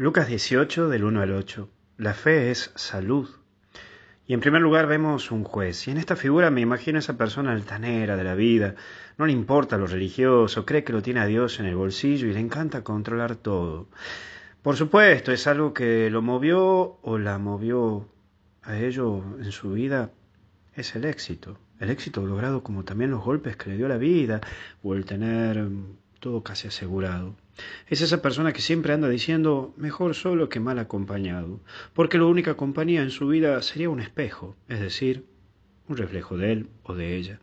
Lucas 18 del 1 al 8. La fe es salud. Y en primer lugar vemos un juez. Y en esta figura me imagino a esa persona altanera de la vida. No le importa lo religioso, cree que lo tiene a Dios en el bolsillo y le encanta controlar todo. Por supuesto, es algo que lo movió o la movió a ello en su vida. Es el éxito. El éxito logrado como también los golpes que le dio la vida o el tener todo casi asegurado. Es esa persona que siempre anda diciendo mejor solo que mal acompañado, porque la única compañía en su vida sería un espejo, es decir, un reflejo de él o de ella.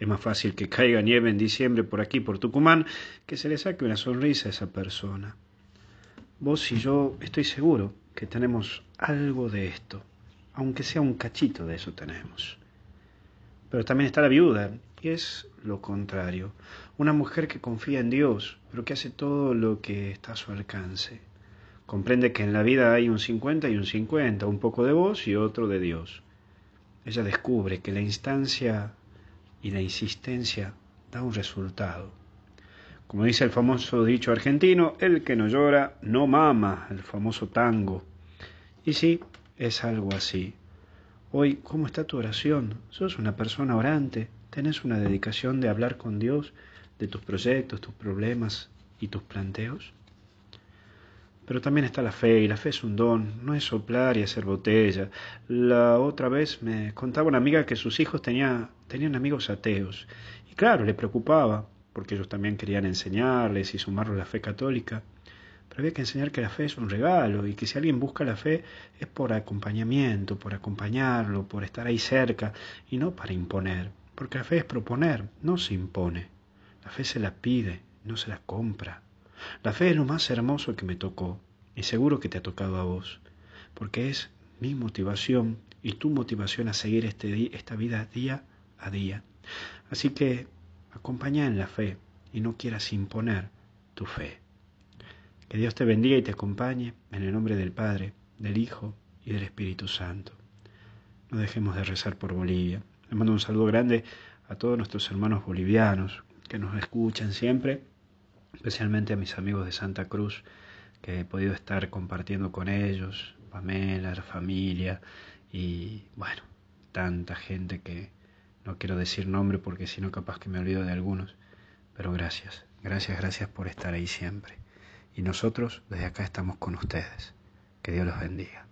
Es más fácil que caiga nieve en diciembre por aquí, por Tucumán, que se le saque una sonrisa a esa persona. Vos y yo estoy seguro que tenemos algo de esto, aunque sea un cachito de eso tenemos. Pero también está la viuda, y es lo contrario. Una mujer que confía en Dios, pero que hace todo lo que está a su alcance. Comprende que en la vida hay un 50 y un 50, un poco de vos y otro de Dios. Ella descubre que la instancia y la insistencia da un resultado. Como dice el famoso dicho argentino, el que no llora no mama, el famoso tango. Y sí, es algo así. Hoy, ¿cómo está tu oración? ¿Sos una persona orante? ¿Tenés una dedicación de hablar con Dios de tus proyectos, tus problemas y tus planteos? Pero también está la fe, y la fe es un don, no es soplar y hacer botella. La otra vez me contaba una amiga que sus hijos tenía, tenían amigos ateos, y claro, le preocupaba, porque ellos también querían enseñarles y sumarlos a la fe católica. Pero había que enseñar que la fe es un regalo y que si alguien busca la fe es por acompañamiento, por acompañarlo, por estar ahí cerca y no para imponer. Porque la fe es proponer, no se impone. La fe se la pide, no se la compra. La fe es lo más hermoso que me tocó y seguro que te ha tocado a vos, porque es mi motivación y tu motivación a seguir este, esta vida día a día. Así que acompaña en la fe y no quieras imponer tu fe. Que Dios te bendiga y te acompañe en el nombre del Padre, del Hijo y del Espíritu Santo. No dejemos de rezar por Bolivia. Le mando un saludo grande a todos nuestros hermanos bolivianos que nos escuchan siempre, especialmente a mis amigos de Santa Cruz, que he podido estar compartiendo con ellos, Pamela, la familia y bueno, tanta gente que no quiero decir nombre porque si no capaz que me olvido de algunos, pero gracias, gracias, gracias por estar ahí siempre y nosotros desde acá estamos con ustedes. Que Dios los bendiga.